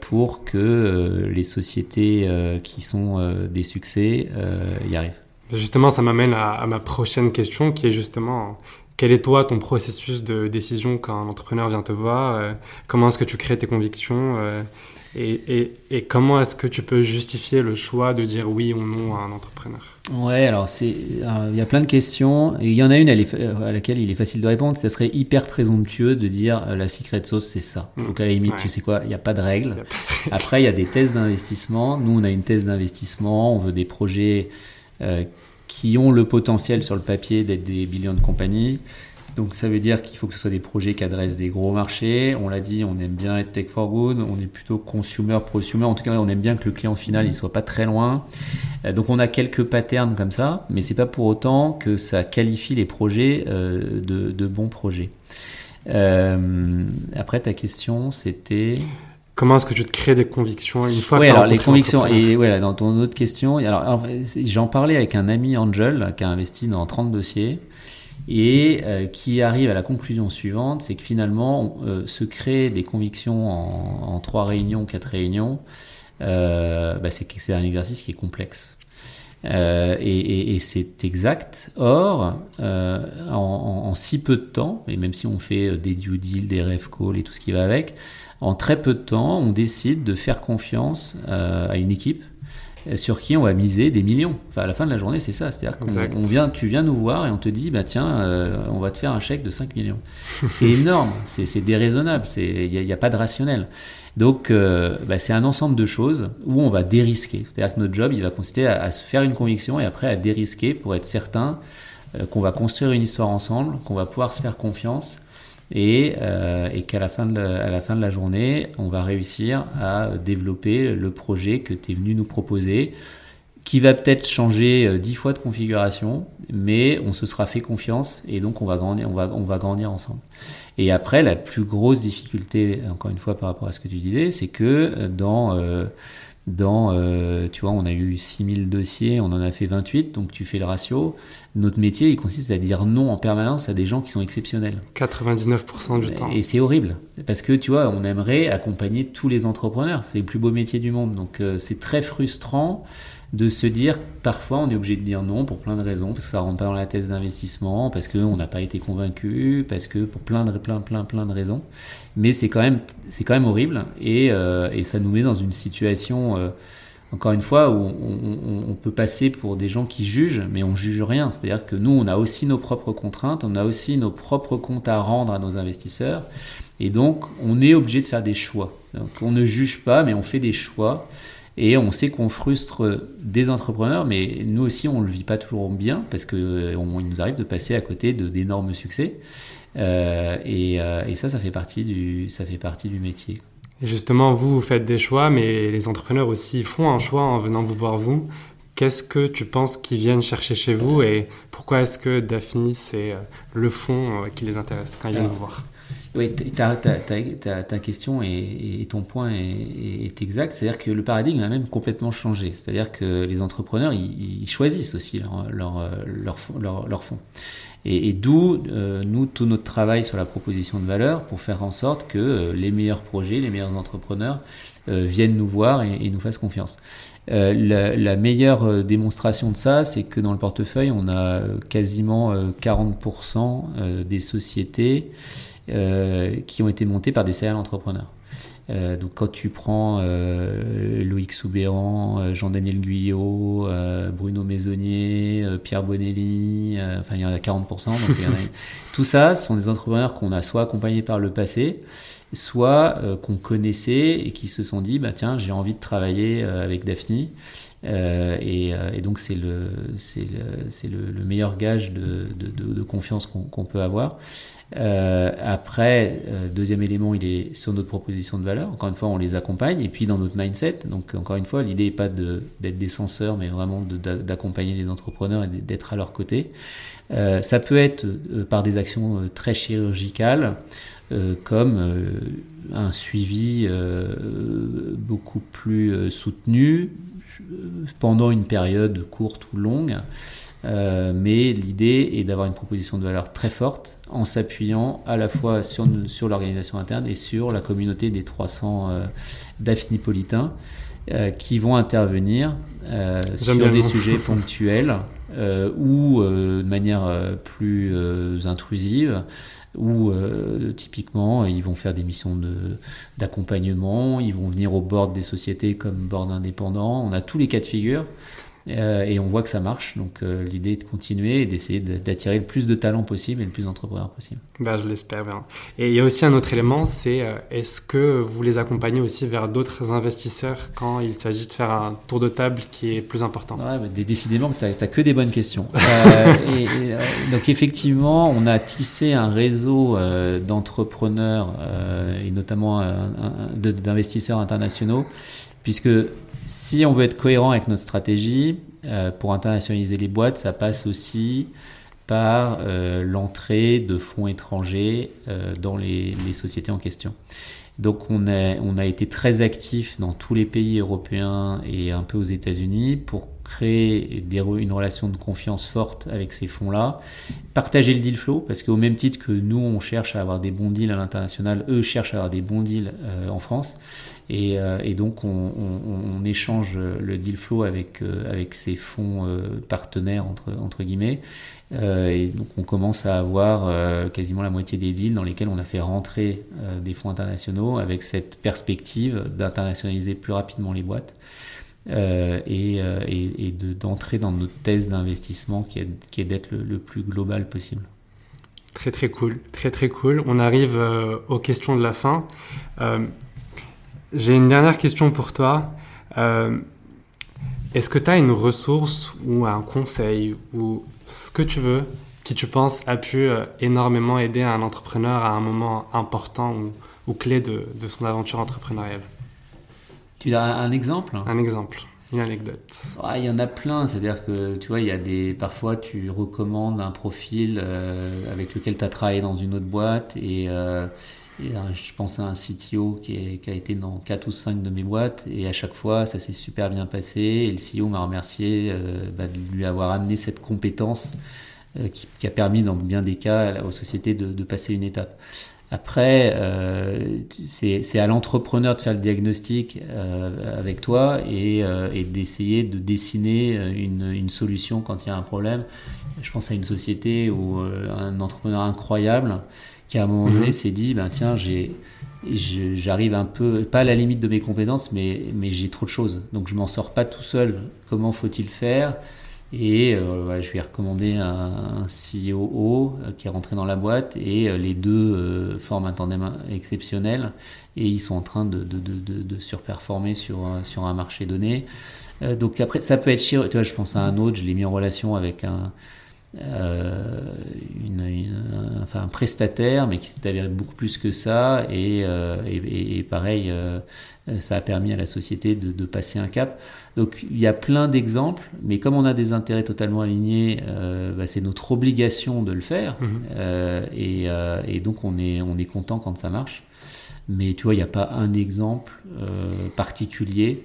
pour que les sociétés qui sont des succès y arrivent. Justement, ça m'amène à, à, ma prochaine question qui est justement quel est toi ton processus de décision quand un entrepreneur vient te voir euh, Comment est-ce que tu crées tes convictions euh, et, et, comment est-ce que tu peux justifier le choix de dire oui ou non à un entrepreneur? Ouais, alors euh, il y a plein de questions. Et il y en a une à laquelle il est facile de répondre. Ça serait hyper présomptueux de dire la secret sauce, c'est ça. Mm. Donc à la limite, tu sais quoi, il n'y a pas de règle. Après, il y a des thèses d'investissement. Nous, on a une thèse d'investissement. On veut des projets qui ont le potentiel sur le papier d'être des billions de compagnies. Donc ça veut dire qu'il faut que ce soit des projets qui adressent des gros marchés. On l'a dit, on aime bien être tech for good, on est plutôt consumer, prosumer. En tout cas, on aime bien que le client final il soit pas très loin. Euh, donc on a quelques patterns comme ça, mais c'est pas pour autant que ça qualifie les projets euh, de, bons projets. Euh, après ta question, c'était? Comment est-ce que tu te crées des convictions une fois Oui, alors les convictions, et voilà, dans ton autre question, alors j'en parlais avec un ami Angel qui a investi dans 30 dossiers et euh, qui arrive à la conclusion suivante, c'est que finalement, euh, se créer des convictions en, trois réunions, quatre réunions, euh, bah c'est un exercice qui est complexe. Euh, et, et, c'est exact. Or, en, en, si peu de temps, et même si on fait des due deals, des ref calls et tout ce qui va avec, en très peu de temps, on décide de faire confiance euh, à une équipe euh, sur qui on va miser des millions. Enfin, à la fin de la journée, c'est ça. C'est-à-dire qu'on vient, tu viens nous voir et on te dit, bah tiens, euh, on va te faire un chèque de 5 millions. <laughs> C'est énorme, c'est déraisonnable, il n'y a, pas de rationnel. Donc, bah, c'est un ensemble de choses où on va dérisquer. C'est-à-dire que notre job, il va consister à, se faire une conviction et après à dérisquer pour être certain qu'on va construire une histoire ensemble, qu'on va pouvoir se faire confiance euh, et, qu'à la, fin de la, fin de la journée, on va réussir à développer le projet que tu es venu nous proposer, qui va peut-être changer euh, dix fois de configuration, mais on se sera fait confiance et donc on va grandir, on va, on va grandir ensemble. Et après, la plus grosse difficulté, encore une fois par rapport à ce que tu disais, c'est que euh, dans euh, tu vois, on a eu 6000 dossiers, on en a fait 28, donc tu fais le ratio. Notre métier, il consiste à dire non en permanence à des gens qui sont exceptionnels. 99% du temps. Et c'est horrible, parce que tu vois, on aimerait accompagner tous les entrepreneurs, c'est le plus beau métier du monde, donc euh, c'est très frustrant de se dire parfois on est obligé de dire non pour plein de raisons, parce que ça rentre pas dans la thèse d'investissement, parce qu'on n'a pas été convaincu, parce que pour plein de, plein, plein, plein de raisons. Mais c'est quand, même, c'est quand même horrible et, euh, et, ça nous met dans une situation, euh, encore une fois, où on, on, peut passer pour des gens qui jugent, mais on juge rien. C'est-à-dire que nous, on a aussi nos propres contraintes, on a aussi nos propres comptes à rendre à nos investisseurs. Et donc, on est obligé de faire des choix. Donc, on ne juge pas, mais on fait des choix. Et on sait qu'on frustre des entrepreneurs, mais nous aussi, on ne le vit pas toujours bien parce qu'il nous arrive de passer à côté d'énormes succès. Euh, et, euh, et, ça, ça fait, partie du, ça fait partie du métier. Justement, vous, vous faites des choix, mais les entrepreneurs aussi font un choix en venant vous voir vous. Qu'est-ce que tu penses qu'ils viennent chercher chez vous et pourquoi est-ce que Daphne, c'est euh, le fond qui les intéresse quand ils viennent vous voir? Oui, ta, question et, ton point est, exact. C'est-à-dire que le paradigme a même complètement changé. C'est-à-dire que les entrepreneurs, ils, choisissent aussi leur, leur, leur, leur, fonds. Et, d'où, euh, nous, tout notre travail sur la proposition de valeur pour faire en sorte que euh, les meilleurs projets, les meilleurs entrepreneurs euh, viennent nous voir et, nous fassent confiance. la, meilleure démonstration de ça, c'est que dans le portefeuille, on a quasiment 40% des sociétés qui ont été montées par des serial entrepreneurs. Euh, donc quand tu prends euh, Loïc Soubéran, euh, Jean-Daniel Guyot, Bruno Maisonnier, Pierre Bonelli, enfin il y en a 40%. Donc <laughs> tout ça, ce sont des entrepreneurs qu'on a soit accompagnés par le passé, soit qu'on connaissait et qui se sont dit, bah, tiens, j'ai envie de travailler avec Daphne. Et, et, donc c'est le, le, le, le, meilleur gage de, de, de confiance qu'on peut avoir. Euh, après, euh, deuxième élément, il est sur notre proposition de valeur. Encore une fois, on les accompagne. Et puis dans notre mindset, donc encore une fois, l'idée n'est pas d'être des censeurs, mais vraiment d'accompagner les entrepreneurs et d'être à leur côté. Euh, ça peut être par des actions très chirurgicales, comme un suivi beaucoup plus soutenu pendant une période courte ou longue. Mais l'idée est d'avoir une proposition de valeur très forte en s'appuyant à la fois sur, sur l'organisation interne et sur la communauté des 300 euh, d'affinipolitains euh, qui vont intervenir euh, sur des sujets <laughs> ponctuels ou de manière plus intrusive où typiquement ils vont faire des missions d'accompagnement, ils vont venir au board des sociétés comme board indépendant. On a tous les cas de figure. Euh, et on voit que ça marche. Donc euh, l'idée est de continuer et d'essayer d'attirer le plus de talents possible et le plus d'entrepreneurs possible. Bah, je l'espère bien. Et il y a aussi un autre élément, c'est euh, est-ce que vous les accompagnez aussi vers d'autres investisseurs quand il s'agit de faire un tour de table qui est plus important? Ouais, Décidément, tu n'as que des bonnes questions. <laughs> et, donc effectivement, on a tissé un réseau d'entrepreneurs et notamment d'investisseurs internationaux, puisque si on veut être cohérent avec notre stratégie, euh, pour internationaliser les boîtes, ça passe aussi par euh, l'entrée de fonds étrangers euh, dans les, sociétés en question. Donc on a, on a été très actif dans tous les pays européens et un peu aux États-Unis pour créer des, une relation de confiance forte avec ces fonds-là, partager le deal flow, parce qu'au même titre que nous, on cherche à avoir des bons deals à l'international, eux cherchent à avoir des bons deals en France. Euh, et, donc on, échange le deal flow avec, euh, avec ces fonds euh, partenaires, entre, entre guillemets. et donc on commence à avoir quasiment la moitié des deals dans lesquels on a fait rentrer des fonds internationaux avec cette perspective d'internationaliser plus rapidement les boîtes. et, et, d'entrer dans notre thèse d'investissement qui est, d'être le, plus global possible. Très très cool, très très cool. On arrive aux questions de la fin. J'ai une dernière question pour toi. Euh, est-ce que tu as une ressource ou un conseil ou ce que tu veux qui tu penses a pu euh, énormément aider un entrepreneur à un moment important ou, clé de, son aventure entrepreneuriale? Tu as un exemple? Un exemple, une anecdote. il y en a plein, c'est-à-dire que tu vois, il y a des parfois tu recommandes un profil euh, avec lequel tu as travaillé dans une autre boîte et euh, je pense à un CTO qui, a été dans 4 ou 5 de mes boîtes et à chaque fois ça s'est super bien passé et le CEO m'a remercié euh, bah, de lui avoir amené cette compétence euh, qui, a permis dans bien des cas aux sociétés de, passer une étape. Après, euh, c'est à l'entrepreneur de faire le diagnostic avec toi et, et d'essayer de dessiner une, une, solution quand il y a un problème. Je pense à une société ou un entrepreneur incroyable qui à un moment donné mhm. s'est dit, ben tiens, j'ai j'arrive un peu, pas à la limite de mes compétences, mais, mais j'ai trop de choses. Donc je m'en sors pas tout seul. Comment faut-il faire? Et euh, je lui ai recommandé un, un CEO euh, qui est rentré dans la boîte et euh, les deux forment un tandem exceptionnel et ils sont en train de, de, de, de surperformer sur, sur un marché donné. donc après, ça peut être chiant. Tu vois, je pense à un autre, je l'ai mis en relation avec un euh, une, enfin, un prestataire, mais qui s'est avéré beaucoup plus que ça. Et, euh, et, pareil, euh, ça a permis à la société de, de, passer un cap. Donc il y a plein d'exemples, mais comme on a des intérêts totalement alignés, bah, c'est notre obligation de le faire. Mhm. Et, et, donc on est, on est content quand ça marche. Mais tu vois, il n'y a pas un exemple particulier.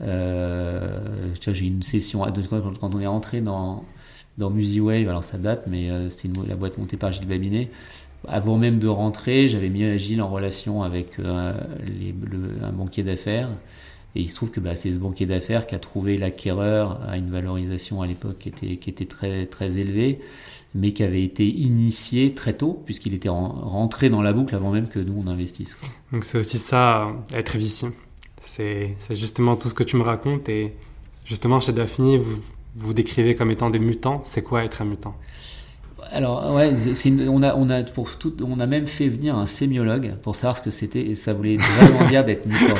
tu vois, j'ai une session, quand on est rentré dans, dans MusiWave, alors ça date, mais euh, c'était la boîte montée par Gilles Babinet. Avant même de rentrer, j'avais mis Gilles en relation avec euh, un banquier d'affaires. Et il se trouve que bah, c'est ce banquier d'affaires qui a trouvé l'acquéreur à une valorisation à l'époque qui était, très, élevée, mais qui avait été initié très tôt, puisqu'il était rentré dans la boucle avant même que nous on investisse. Donc c'est aussi ça, être vicié. C'est justement tout ce que tu me racontes. Et justement, chez Daphne, vous vous décrivez comme étant des mutants. C'est quoi être un mutant? Alors ouais, on a on a pour tout, on a même fait venir un sémiologue pour savoir ce que c'était et ça voulait vraiment dire d'être mutant.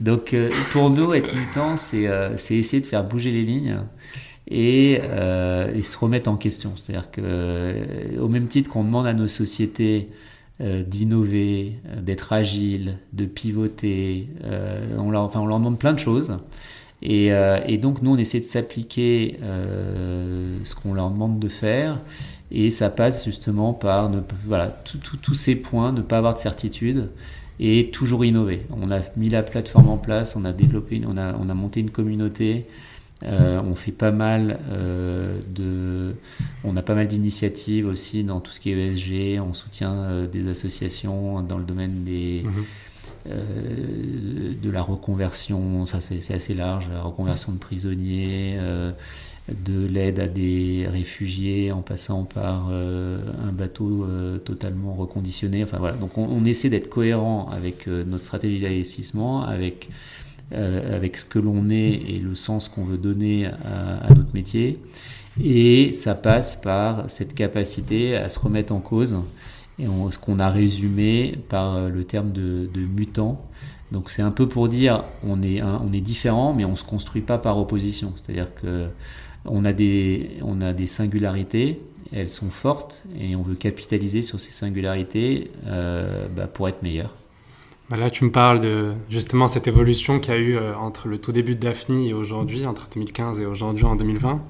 Donc euh, pour nous être mutant, c'est euh, c'est essayer de faire bouger les lignes et, euh, et se remettre en question. C'est-à-dire que au même titre qu'on demande à nos sociétés d'innover, d'être agiles, de pivoter, on leur enfin on leur demande plein de choses. Et, et, donc nous, on essaie de s'appliquer euh, ce qu'on leur demande de faire. Et ça passe justement par voilà, tous ces points, ne pas avoir de certitude et toujours innover. On a mis la plateforme en place, on a développé, on a, on a monté une communauté. Euh, on fait pas mal euh, de, on a pas mal d'initiatives aussi dans tout ce qui est ESG. On soutient euh, des associations dans le domaine des, mhm. Euh, de la reconversion, ça c'est assez large, la reconversion de prisonniers, euh, de l'aide à des réfugiés en passant par euh, un bateau totalement reconditionné. Enfin voilà, donc on, essaie d'être cohérent avec notre stratégie d'investissement, avec, avec ce que l'on est et le sens qu'on veut donner à, à, notre métier. Et ça passe par cette capacité à se remettre en cause et ce qu'on a résumé par euh, le terme de, mutant. Donc c'est un peu pour dire on est, on est différent, mais on ne se construit pas par opposition. C'est-à-dire que on a, des, a des singularités, elles sont fortes, et on veut capitaliser sur ces singularités euh, bah, pour être meilleur. Bah là, tu me parles de justement cette évolution qu'il y a eu euh, entre le tout début de Daphne et aujourd'hui, entre 2015 et aujourd'hui en 2020.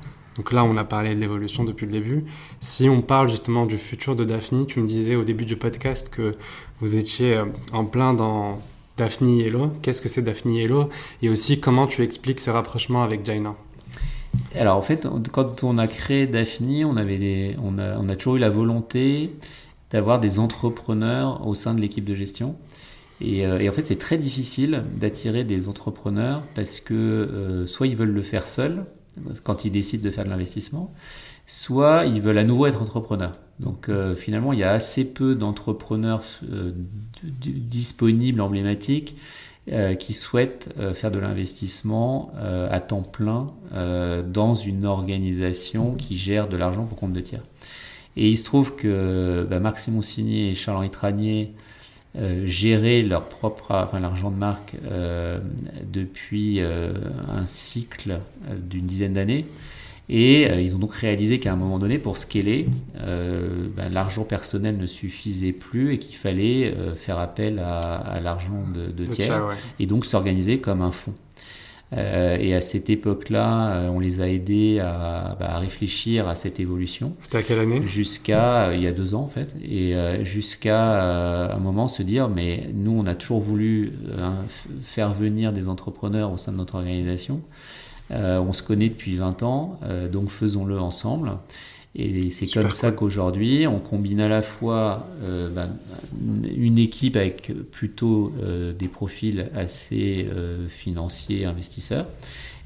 Donc là, on a parlé de l'évolution depuis le début. Si on parle justement du futur de Daphne, tu me disais au début du podcast que vous étiez euh, en plein dans Daphne Hello. Qu'est-ce que c'est Daphne Hello Et aussi, comment tu expliques ce rapprochement avec Jaina? Alors en fait, quand on a créé Daphne, on, avait on, a, toujours eu la volonté d'avoir des entrepreneurs au sein de l'équipe de gestion. Et, euh, en fait, c'est très difficile d'attirer des entrepreneurs parce que euh, soit ils veulent le faire seuls, quand ils décident de faire de l'investissement, soit ils veulent à nouveau être entrepreneurs. Donc euh, finalement, il y a assez peu d'entrepreneurs euh, disponibles, emblématiques, euh, qui souhaitent faire de l'investissement à temps plein dans une organisation qui gère de l'argent pour compte de tiers. Et il se trouve que bah, Marc Simoncini et Charles-Henri Tranier euh, gérer leur propre, enfin l'argent de marque euh, depuis euh, un cycle d'une dizaine d'années. Et ils ont donc réalisé qu'à un moment donné, pour scaler, ben, l'argent personnel ne suffisait plus et qu'il fallait faire appel à, l'argent de, tiers et donc s'organiser comme un fonds. Euh, et à cette époque-là, euh, on les a aidés à, bah, à, réfléchir à cette évolution. C'était à quelle année? Jusqu'à euh, il y a deux ans en fait, et jusqu'à un moment se dire mais nous on a toujours voulu hein, faire venir des entrepreneurs au sein de notre organisation. on se connaît depuis 20 ans, donc faisons-le ensemble. Et c'est comme ça qu'aujourd'hui, on combine à la fois euh, bah, une équipe avec plutôt euh, des profils assez euh, financiers, investisseurs,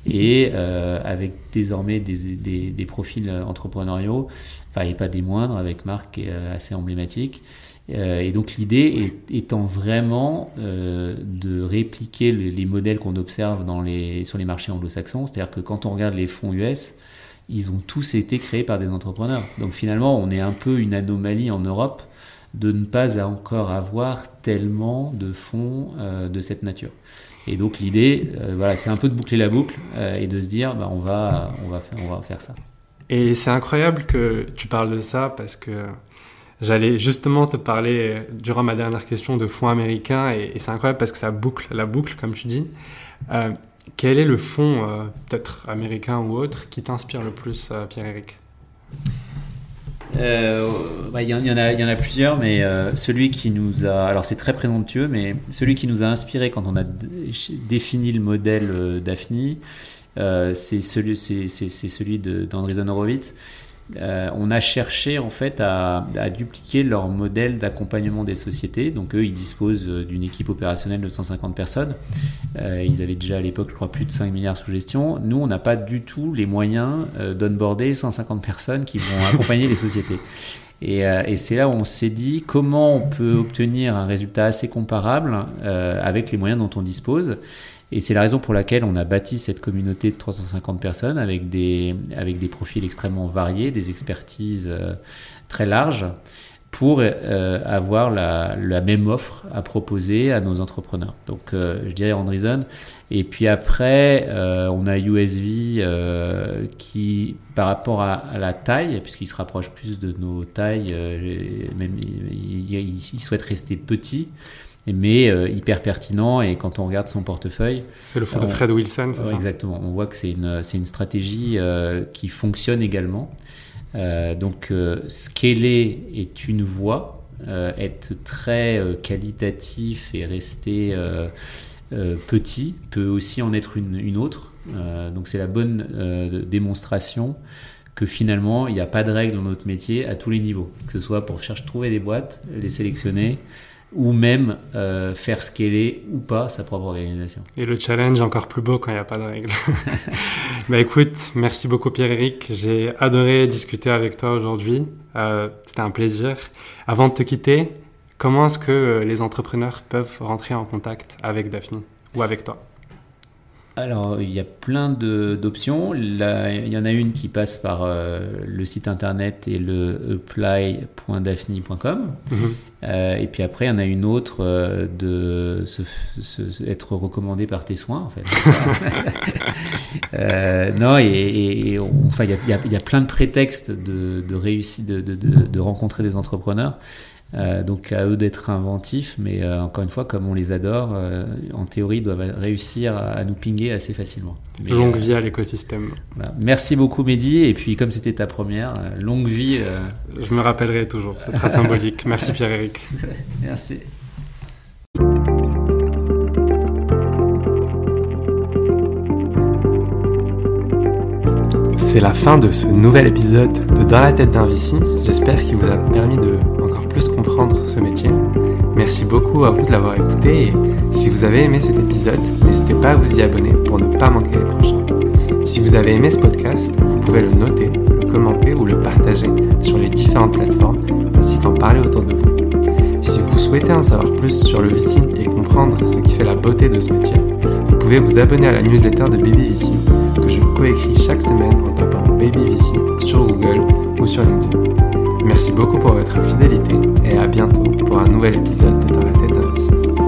et avec désormais des, des, des, profils entrepreneuriaux, enfin, et pas des moindres, avec Marc qui est assez emblématique. et donc l'idée étant vraiment de répliquer les modèles qu'on observe dans les, sur les marchés anglo-saxons, c'est-à-dire que quand on regarde les fonds US, ils ont tous été créés par des entrepreneurs. Donc finalement, on est un peu une anomalie en Europe de ne pas encore avoir tellement de fonds euh, de cette nature. Et donc l'idée, euh, voilà, c'est un peu de boucler la boucle euh, et de se dire, bah, on, va, on, va faire, on va faire ça. Et c'est incroyable que tu parles de ça parce que j'allais justement te parler durant ma dernière question de fonds américains et, et c'est incroyable parce que ça boucle la boucle, comme tu dis. Quel est le fond, euh, peut-être américain ou autre, qui t'inspire le plus, euh, Pierre-Éric? Euh, bah, il y, en a, plusieurs, mais celui qui nous a, alors c'est très présomptueux, mais celui qui nous a inspiré quand on a défini le modèle Daphne, c'est celui, c'est, celui euh, on a cherché en fait à, dupliquer leur modèle d'accompagnement des sociétés. Donc eux, ils disposent euh, d'une équipe opérationnelle de 150 personnes. Euh, ils avaient déjà à l'époque, je crois, plus de 5 milliards sous gestion. Nous, on n'a pas du tout les moyens d'onboarder 150 personnes qui vont accompagner les sociétés. Et, et c'est là où on s'est dit comment on peut obtenir un résultat assez comparable avec les moyens dont on dispose. Et c'est la raison pour laquelle on a bâti cette communauté de 350 personnes avec des, avec des profils extrêmement variés, des expertises euh, très larges pour euh, avoir la, même offre à proposer à nos entrepreneurs. Donc euh, je dirais Andreessen. Et puis après, on a USV qui, par rapport à, la taille, puisqu'il se rapproche plus de nos tailles, même il souhaite rester petit mais euh, hyper pertinent. Et quand on regarde son portefeuille. C'est le fonds de Fred Wilson, c'est ça? Exactement. On voit que c'est une, une stratégie euh, qui fonctionne également. Euh, donc, scaler est une voie. être très qualitatif et rester petit peut aussi en être une, une autre. donc, c'est la bonne démonstration que finalement, il n'y a pas de règle dans notre métier à tous les niveaux. Que ce soit pour chercher trouver des boîtes, les sélectionner, ou même euh, faire scaler ou pas sa propre organisation. Et le challenge encore plus beau quand il n'y a pas de règles. <laughs> bah écoute, merci beaucoup Pierre-Éric, j'ai adoré discuter avec toi aujourd'hui, euh, c'était un plaisir. Avant de te quitter, comment est-ce que euh, les entrepreneurs peuvent rentrer en contact avec Daphne ou avec toi? Alors, il y a plein d'options. Il y en a une qui passe par euh, le site internet et le apply.daphne.com. Mhm. Euh, et puis après, il y en a une autre euh, de se, être recommandé par tes soins, en fait. <laughs> non, et, enfin, il y, a, il y, a, plein de prétextes de, de réussir, de, de, de rencontrer des entrepreneurs. Euh, donc à eux d'être inventifs, mais euh, encore une fois, comme on les adore, euh, en théorie, ils doivent réussir à, nous pinguer assez facilement. longue vie à l'écosystème. Merci beaucoup Mehdi, et puis comme c'était ta première, longue vie. Je me rappellerai toujours, ce sera symbolique. Merci Pierre-Éric. <laughs> Merci. C'est la fin de ce nouvel épisode de Dans la tête d'un Vici. J'espère qu'il vous a permis de encore plus comprendre ce métier. Merci beaucoup à vous de l'avoir écouté et si vous avez aimé cet épisode, n'hésitez pas à vous y abonner pour ne pas manquer les prochains. Si vous avez aimé ce podcast, vous pouvez le noter, le commenter ou le partager sur les différentes plateformes ainsi qu'en parler autour de vous. Si vous souhaitez en savoir plus sur le VC et comprendre ce qui fait la beauté de ce métier, vous pouvez vous abonner à la newsletter de Baby VC que je coécris chaque semaine en tapant Baby VC sur Google ou sur LinkedIn. Merci beaucoup pour votre fidélité et à bientôt pour un nouvel épisode de Dans la tête d'un VC.